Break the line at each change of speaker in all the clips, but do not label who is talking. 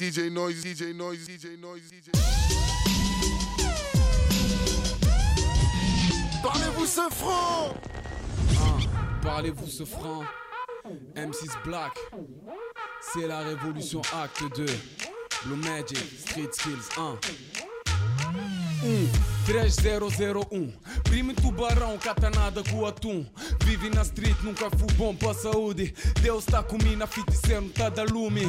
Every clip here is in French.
DJ Noise, DJ Noise, DJ Noise, DJ Parlez-vous ce franc
Parlez-vous ce franc M6 Black C'est la révolution acte 2 Blue Magic Street Skills 1 13001 Prime tubarão, catanada com atum. Vive na street, nunca fui bom pra saúde. Deus tá comigo na feiticeiro, tá da lume.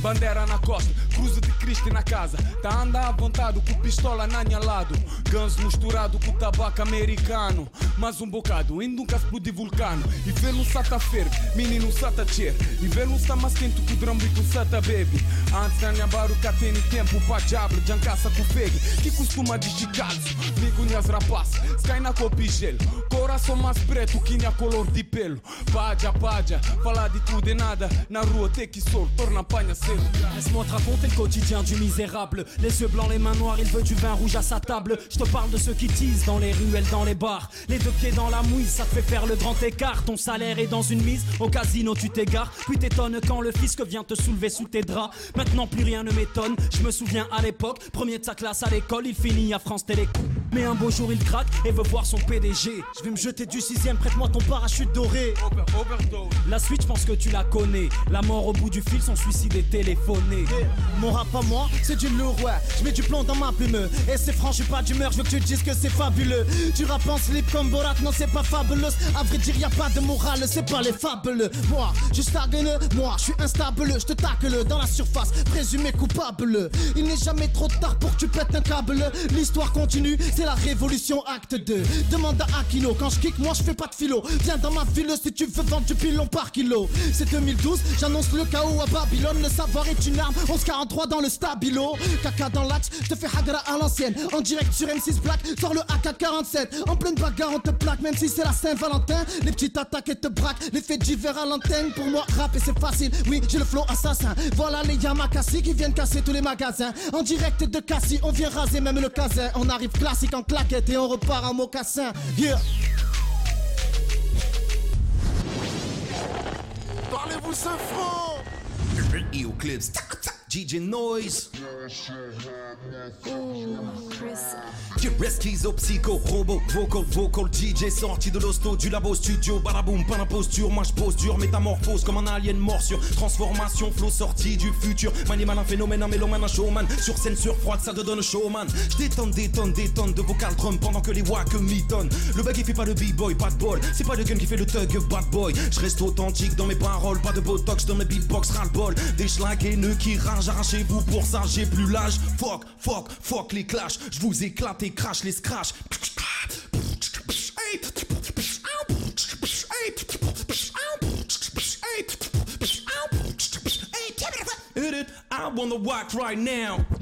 Bandeira na costa, cruzo de Cristo na casa. Tá anda à vontade com pistola na minha lado. Ganso misturado com tabaco americano. Mais um bocado, ainda nunca explode vulcano. E vê no sata ferve, menino sata cheer E vê no está mais quente que o drum beat sata baby Antes da minha baruca tem tempo pra diabo Jancaça com fegue, que costuma de chicalzo
Laisse-moi te raconter le quotidien du misérable. Les yeux blancs, les mains noires, il veut du vin rouge à sa table. Je te parle de ceux qui disent dans les ruelles, dans les bars. Les deux pieds dans la mouise, ça te fait faire le grand écart. Ton salaire est dans une mise, au casino tu t'égares. Puis t'étonnes quand le fisc vient te soulever sous tes draps. Maintenant plus rien ne m'étonne. Je me souviens à l'époque, premier de sa classe à l'école, il finit à France click. Mais un beau jour il craque et veut voir son PDG. Je vais me jeter du sixième, prête-moi ton parachute doré. La suite, je pense que tu la connais. La mort au bout du fil, son suicide est téléphoné. Mon rap à moi, c'est du lourd, ouais. Je mets du plomb dans ma plume. Et c'est franc, je suis pas d'humeur, je veux que tu dises que c'est fabuleux. Tu rap en slip comme Borat, non, c'est pas fabuleux. À vrai dire, y a pas de morale, c'est pas les fabuleux. Moi, je stagne, moi, je suis instable, je te tacle dans la surface, présumé coupable. Il n'est jamais trop tard pour que tu pètes un câble. L'histoire continue, c'est la révolution acte 2. Demande à Aquino, quand je kick, moi je fais pas de philo. Viens dans ma ville si tu veux vendre du pilon par kilo. C'est 2012, j'annonce le chaos à Babylone. Le savoir est une arme, 1143 dans le stabilo. Caca dans l'axe, je te fais hagra à l'ancienne. En direct sur M6 Black, sors le AK-47. En pleine bagarre, on te plaque, même si c'est la Saint-Valentin. Les petites attaques et te braquent, l'effet divers à l'antenne. Pour moi, rap c'est facile, oui, j'ai le flow assassin. Voilà les Yamakasi qui viennent casser tous les magasins. En direct de Cassis, on vient raser même le casin. On arrive classique en claquette et on repart en mocassin. Yeah!
Parlez-vous ce franc?
Eclipse, DJ Noise. Reste psycho, robot, vocal, vocal, DJ sorti de l'hosto, du labo, studio, balaboum, pas d'imposture, moi je pose dur, métamorphose comme un alien morsure, transformation, flow sorti du futur, manimal un phénomène, un mélomane, un showman, sur scène sur froide, ça te donne showman, je détonne, détonne, détonne de vocal drum pendant que les wack mitonnent, le bug il fait pas le b-boy, pas de bol, c'est pas le gun qui fait le thug, bad boy, je reste authentique dans mes paroles, pas de botox dans mes beatbox, ras bol des schlag haineux qui rangent, arrachez-vous pour ça, j'ai plus l'âge, fuck, fuck, fuck les clashs, je vous éclate et crache les scratch. I wanna walk right now.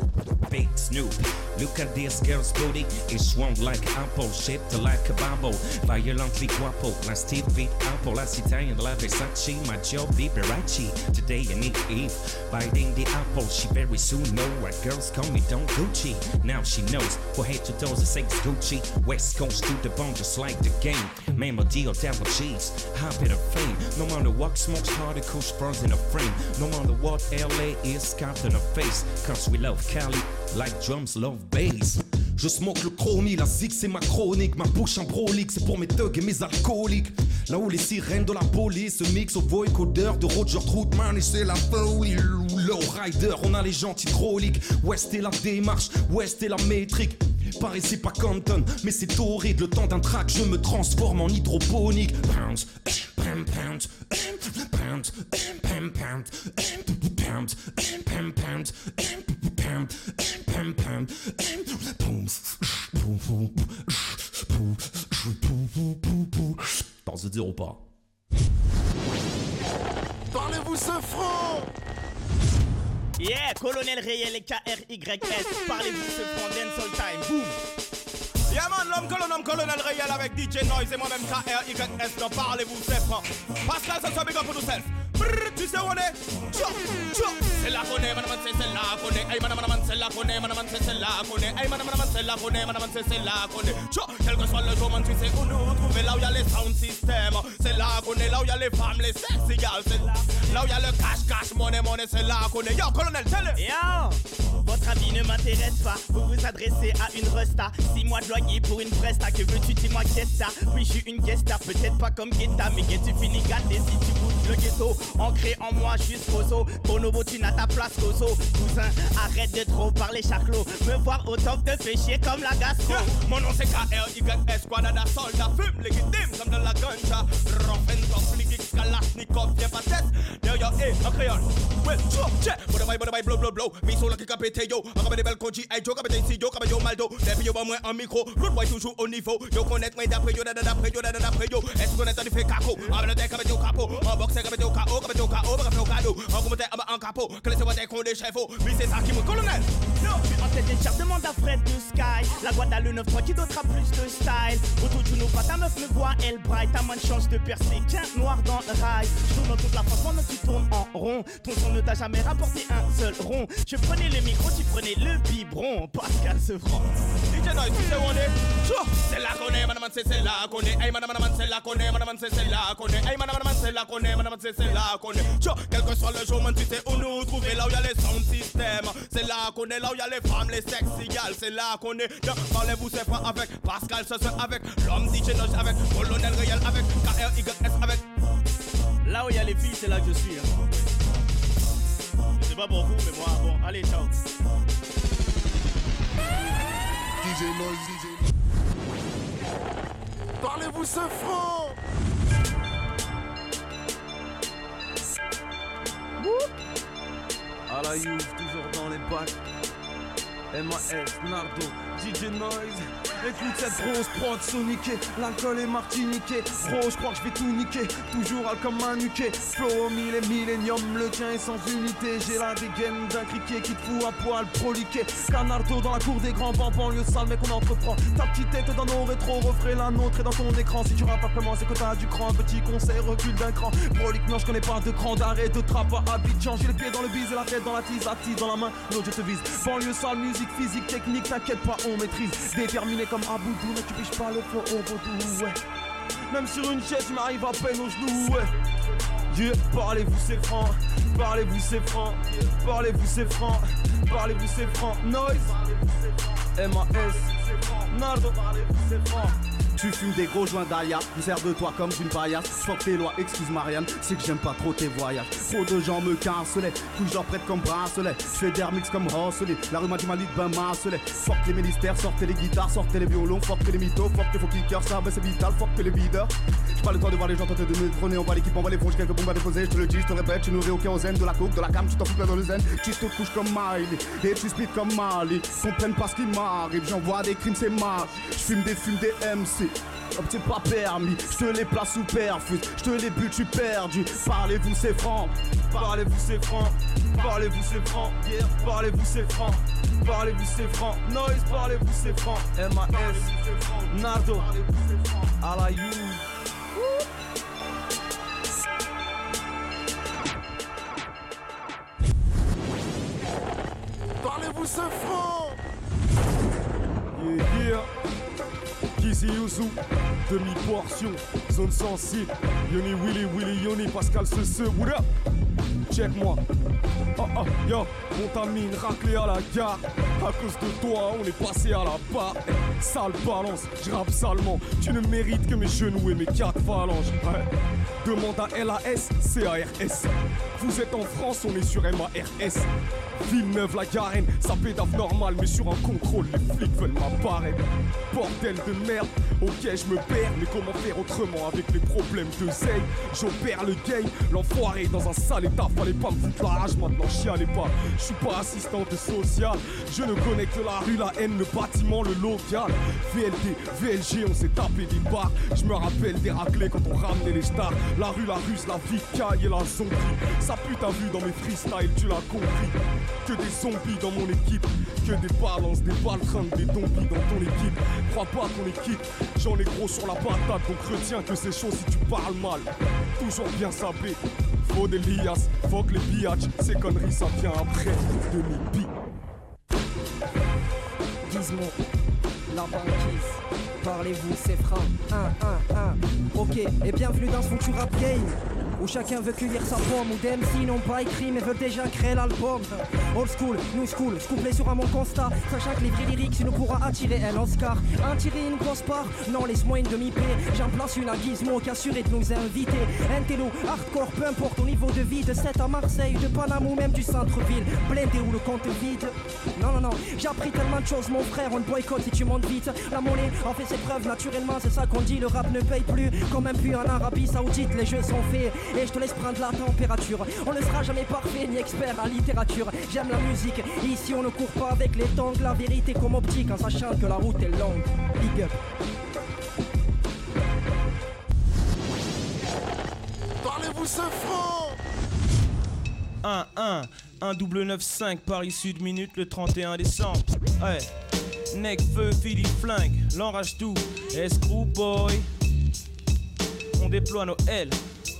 Snoop. Look at this girl's booty. it's swung like apple, shaped like a bubble. Violently guapo, like Steve beat apple. Last Italian, la Versace, my job, Liberace. Today I need Eve, biting the apple. She very soon know what girls call me Don't Gucci. Now she knows, for head to toes, it says Gucci. West Coast to the bone, just like the game. Melody or devil cheese, hop fame. No matter what, smokes kush burns in a frame. No matter what, LA is in a face. Cause we love Cali, like drums love bass. Je smoke le chromie, la zig c'est ma chronique, ma bouche en prolique, c'est pour mes thugs et mes alcooliques. Là où les sirènes de la police se mixent au voicodeur de Roger Troutman et c'est la folie. Low rider, on a les gens hydrauliques. West est la démarche, West est la métrique. Pareil c'est pas Compton, mais c'est torride. Le temps d'un track, je me transforme en hydroponique pounds, dire ou pas?
Parlez-vous ce front!
Yeah, colonel réel et KRYS, parlez-vous ce front, time, Colonel, réel avec DJ Noise et moi-même KRYS. Donc parlez-vous c'est franc. Pascal, ça soit big up pour nous self. Brrr, tu sais où on est Tchou, tchou C'est la connaît, madame, c'est celle-là connaît Aïe, madame, madame, c'est la connaît, madame, c'est celle-là connaît Aïe, madame, madame, c'est la connaît, madame, c'est celle-là connaît Tchou, quel que soit le jour, man, tu sais où nous trouver Là où y a les sound systems C'est là qu'on est, là où y a les femmes, les sexy gals C'est là Là où y a le cash, cash, monnaie, monnaie, c'est là qu'on est. Yo, colonel, tell
Yo Votre avis ne m'intéresse pas. Vous vous adressez à une resta. Six mois de loyer pour une presta. Que veux-tu, dis-moi, qu'est-ce ça? Oui, je suis une guesta. Peut-être pas comme Guetta, mais que tu gâté si tu goûtes le ghetto. Ancré en moi, jusqu'au saut. Bonobo, tu n'as ta place saut. Cousin, arrête de trop parler charclos. Me voir au top te fait chier comme la gastro.
Mon nom c'est KRYS, squadada soldat, fume légitime comme de la ganja. Rough and kalashnikov, y'a pas de test. Derrière, eh, en créole. Blow. Mi solo qui yo, des belles conchi, hey, yo, ici, yo, yo, maldo. En micro, toujours au niveau. Yo, connaître, moi d'après yo, d'après yo, d'après yo. Est-ce qu'on est en fait caco? Capo. En boxe, cadeau. Colonel.
En tête des charts, demande à Fred de Sky. La Guadeloupe 9 qui d'autres plus de style. Autour du nous pas ta meuf me voit, elle braille. T'as moins de chance de percer qu'un noir dans rail. Je tourne toute la France que tu tournes en rond. Ton son ne t'a jamais rapporté un seul rond. Je prenais le micro, tu prenais le biberon. Pascal Sevran.
DJ Noise, tu sais où on est? C'est là qu'on est, madame, c'est là qu'on est. Hey, madame, c'est là qu'on est, madame, c'est là qu'on est. Hey, madame, madame, c'est là qu'on est, madame, c'est là qu'on est. Quel que soit le jour, man, tu sais où nous trouver. Là où y a les sound systems. C'est là qu'on est, là où y a les femmes, les sexy gals. C'est là qu'on est. Parlez-vous, c'est pas avec Pascal, ce avec l'homme DJ Noise, avec Colonel Réel, avec KRYS, avec.
Où il y a les filles, c'est là que je suis. hein. Je sais pas pour vous, mais moi, bon, allez, ciao.
DJ Noise, DJ Parlez-vous ce franc
À la Youth, toujours dans les bacs. MAS, Nardo, DJ Noise. Écoute cette grosse prod soniquée, l'alcool est martiniqué. Bro, je crois que je vais tout niquer, toujours comme un. Flow mille et millénium, le tien est sans unité. J'ai la dégaine d'un criquet qui te fout à poil proliqué. Canardo dans la cour des grands vents, banlieue sale, mais qu'on entreprend. Ta petite tête dans nos rétros, refrais la nôtre et dans ton écran. Si tu rappes simplement, c'est que t'as du cran. Petit conseil, recule d'un cran. Prolique, non, je connais pas de cran d'arrêt, de trappe à Abidjan. J'ai les pieds dans le bise et la tête dans la tise, la tise dans la main. L'autre, je te vise. Banlieue sale, musique, physique, technique, t'inquiète pas, on maîtrise. Déterminé comme Aboudou, mais tu piches pas le flow au vaudou, ouais. Même sur une chaise, m'arrive à peine aux genoux, ouais. Yeah, parlez-vous c'est franc, parlez-vous c'est franc, parlez-vous c'est franc, parlez-vous c'est franc, noise, M.A.S. Nardo, parlez-vous c'est franc.
Tu fumes des gros joints tu sers de toi comme d'une paillasse. Fuck tes lois, excuse Marianne, c'est que j'aime pas trop tes voyages. Trop de gens me cancelaient, couche leur prête comme bracelet. Je fais comme Rosselet, la rue m'a dit ma ligue, ben marcelet. Fuck les ministères, sortez les guitares, sortez les violons, fuck les mythos, fuck les faux kickers, ça ben c'est vital, fuck les leaders. J'ai pas le temps de voir les gens tenter de me trôner, on voit l'équipe, on voit les j'ai quelques bombes à déposer, je te le dis, je te répète, tu nourris au kérosène, de la coke, de la cam, tu t'en fous plein dans le zen, tu te couches comme Miley, et tu speed comme Mali, comprennent pas ce qui m'arrive, j'envoie des crimes, c'est marche, je fume des fumes des MC. Hop, c'est pas permis, je te les place sous perfuse, je te les bute, tu perdu. Parlez-vous, c'est franc,
Parlez-vous c'est franc, parlez-vous c'est franc, yeah. parlez-vous c'est franc, parlez-vous c'est franc, noise, parlez-vous c'est franc, M.A.S. Nardo, à la you.
Parlez-vous ce franc
Yeah, yeah. Kizzy Yuzu, demi-portion, zone sensible. Yoni Willy Willy Yoni, Pascal ce what up? Check moi. Oh oh, yo, on t'a mis raclée à la gare. À cause de toi, on est passé à la barre. Sale balance, je salement. Tu ne mérites que mes genoux et mes quatre phalanges. Ouais. Demande à LAS, CARS. Vous êtes en France, on est sur MARS. Villeneuve la Garenne, ça pédave normal, mais sur un contrôle, les flics veulent m'apparaître. Bordel de merde, ok, je me perds, mais comment faire autrement avec les problèmes de Zay? J'opère le game, l'enfoiré dans un sale état, fallait pas me foutre la rage, maintenant pas. Je suis pas assistante sociale, je ne connais que la rue, la haine, le bâtiment, le local. VLD, VLG, on s'est tapé des barres. Je me rappelle des raclés quand on ramenait les stars. La rue, la russe, la vie caille et la zombie. Ça pue ta vue dans mes freestyles, tu l'as compris. Que des zombies dans mon équipe, que des balances, des baltringues, des zombies dans ton équipe. Crois pas à ton équipe, j'en ai gros sur la patate, donc retiens que c'est chaud si tu parles mal. Toujours bien sapé. Liasses, fuck les biatchs, ces conneries ça vient après.
La banquise. Parlez-vous, c'est franc. 1, 1, 1. Ok, et bienvenue dans ce futur rap game. Où chacun veut cueillir sa pomme, où d'MC n'ont pas écrit mais veulent déjà créer l'album. Old school, new school, couplé sur un mon constat. Que les vrais lyriques, tu nous pourras attirer un Oscar. Un tiré, une grosse part, non, laisse-moi une demi-paix. J'en place une à Gizmo qui assuré de nous inviter. Un télo, hardcore, peu importe au niveau de vie, de 7 à Marseille, de Panama ou même du centre-ville. Blindé ou le compte vide. Non, non, non, j'ai appris tellement de choses, mon frère, on te boycotte si tu montes vite. La monnaie en fait ses preuves, naturellement, c'est ça qu'on dit. Le rap ne paye plus, comme un puits en Arabie Saoudite, les jeux sont faits. Et je te laisse prendre la température. On ne sera jamais parfait ni expert en littérature. J'aime la musique, ici on ne court pas avec les tongs. La vérité comme optique en sachant que la route est longue. Big up.
Parlez-vous ce franc
1 1 1 double 9 5 Paris Sud minute le 31 décembre. Ouais. Neck feu Philippe flingue, l'enrage tout. Escrew boy. On déploie nos L.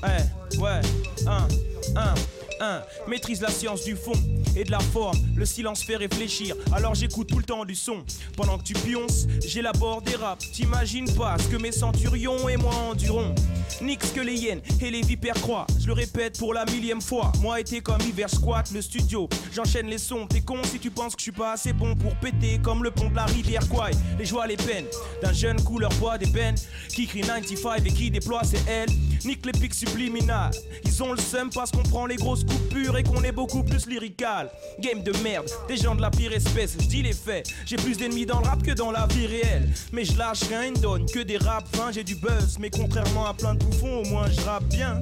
Ouais, ouais. 1 1 1 Maîtrise la science du fond et de la forme. Le silence fait réfléchir, alors j'écoute tout le temps du son. Pendant que tu pionces, j'élabore des raps. T'imagines pas ce que mes centurions et moi endurons. Nix que les hyènes et les vipères croient. Je le répète pour la millième fois. Moi été comme hiver squat le studio. J'enchaîne les sons. T'es con si tu penses que je suis pas assez bon pour péter comme le pont de la rivière Kwai. Les joies, les peines d'un jeune couleur bois d'ébène qui crie 95 et qui déploie ses ailes. Nique les pics subliminales. Ils ont le seum parce qu'on prend les grosses coupures et qu'on est beaucoup plus lyrical. Game de merde, des gens de la pire espèce. Je dis les faits. J'ai plus d'ennemis dans le rap que dans la vie réelle. Mais je lâche rien, ne donne que des raps. Enfin, j'ai du buzz. Mais contrairement à plein de bouffons, au moins je rappe bien.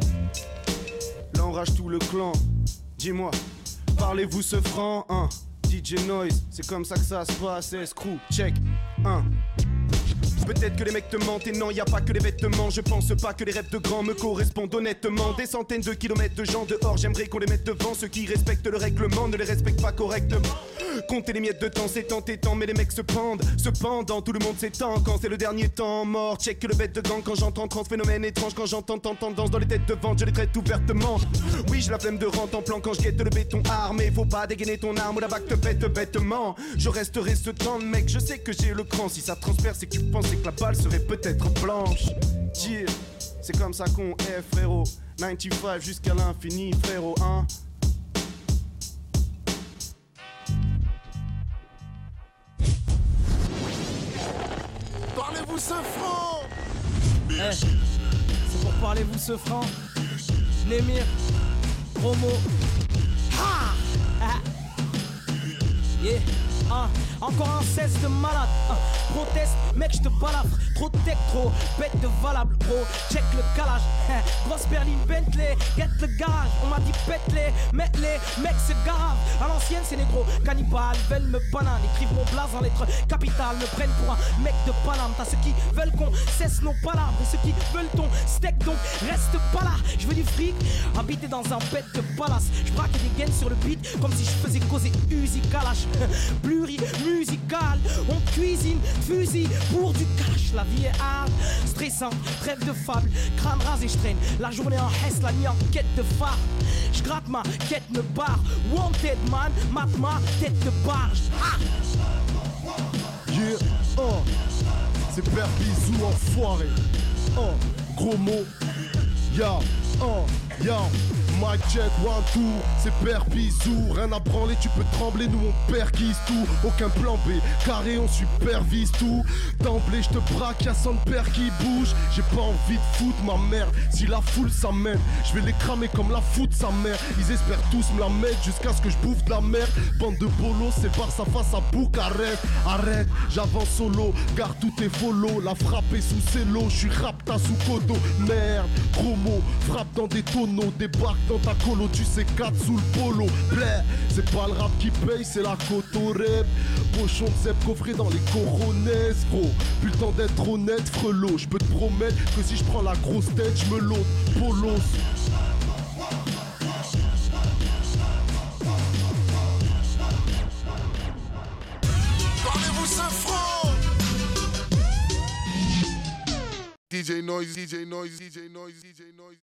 Là on rage tout le clan. Dis-moi, parlez-vous ce franc, hein? DJ Noise, c'est comme ça que ça se passe, escrew, check, 1 Peut-être que les mecs te mentent et non, y a pas que les vêtements. Je pense pas que les rêves de grands me correspondent honnêtement. Des centaines de kilomètres de gens dehors, j'aimerais qu'on les mette devant. Ceux qui respectent le règlement ne les respectent pas correctement. Compter les miettes de temps, c'est tant et tant, mais les mecs se pendent. Cependant, tout le monde s'étend quand c'est le dernier temps mort. Check le bête de gang quand j'entends trans phénomène étrange. Quand j'entends tant tendance dans les têtes de vente, je les traite ouvertement. Oui, j'ai la flemme de rente en plan quand je guette le béton armé. Faut pas dégainer ton arme ou la bague te pète bêtement. Je resterai ce temps, mec, je sais que j'ai le cran. Si ça transperce, c'est que tu la balle serait peut-être blanche. Dire, c'est comme ça qu'on est, frérot. 95 jusqu'à l'infini, frérot, hein.
Parlez-vous ce franc
Eh, c'est pour parler vous ce franc. L'émir, promo. Ha Ah. Yeah. Ah, encore un cesse de malade. Proteste, mec, je te balafre. Trop de tech, trop bête de valable, gros. Check le calage. Eh, grosse berline Bentley, get le garage. On m'a dit pète-les, mets-les, mec, c'est grave. À l'ancienne, c'est négro. Cannibale, veulent me banane. Écrivent mon blaze en lettres capitales. Me prennent pour un mec de Paname. T'as ceux qui veulent qu'on cesse nos palabres. Et ceux qui veulent ton steak, donc reste pas là. Je veux du fric, habiter dans un bête de palace. Je braque des gaines sur le beat comme si je faisais causer Uzi Kalash. Pluri musical, on cuisine, fusil pour du cash. La vie est hard, stressant, trêve de fable, crâne rasé, je traîne. La journée en hesse, la nuit en quête de phare. Je gratte ma quête me barre. Wanted man, mate ma tête de barge. Ah
Yeah, oh C'est Père Bisou, enfoiré Oh, gros mot Ya, oh, ya Mic check, one, two, c'est Père Rien à branler, tu peux trembler, nous on perquise tout. Aucun plan B, carré, on supervise tout. D'emblée, je te braque, y'a son père qui bouge. J'ai pas envie de foutre ma mère. Si la foule s'amène, je vais les cramer comme la foot sa mère. Ils espèrent tous me la mettre jusqu'à ce que je bouffe de la merde Bande de bolos, c'est Barça face à Bucarest Arrête, j'avance solo, garde tous tes follow La frappe sous cello, je suis rapta sous codo Merde, gros mot, frappe dans des tonneaux Débarque dans ta colo, tu sais 4 sous le polo. Bleh, c'est pas le rap qui paye, c'est la rep. Pochon de zep coffré dans les coronesses Gros, temps d'être honnête, frelot. Je peux te promettre que si je prends la grosse tête, je me l'autre Polos Parlez-vous DJ Noise, DJ Noise, DJ Noise, DJ Noise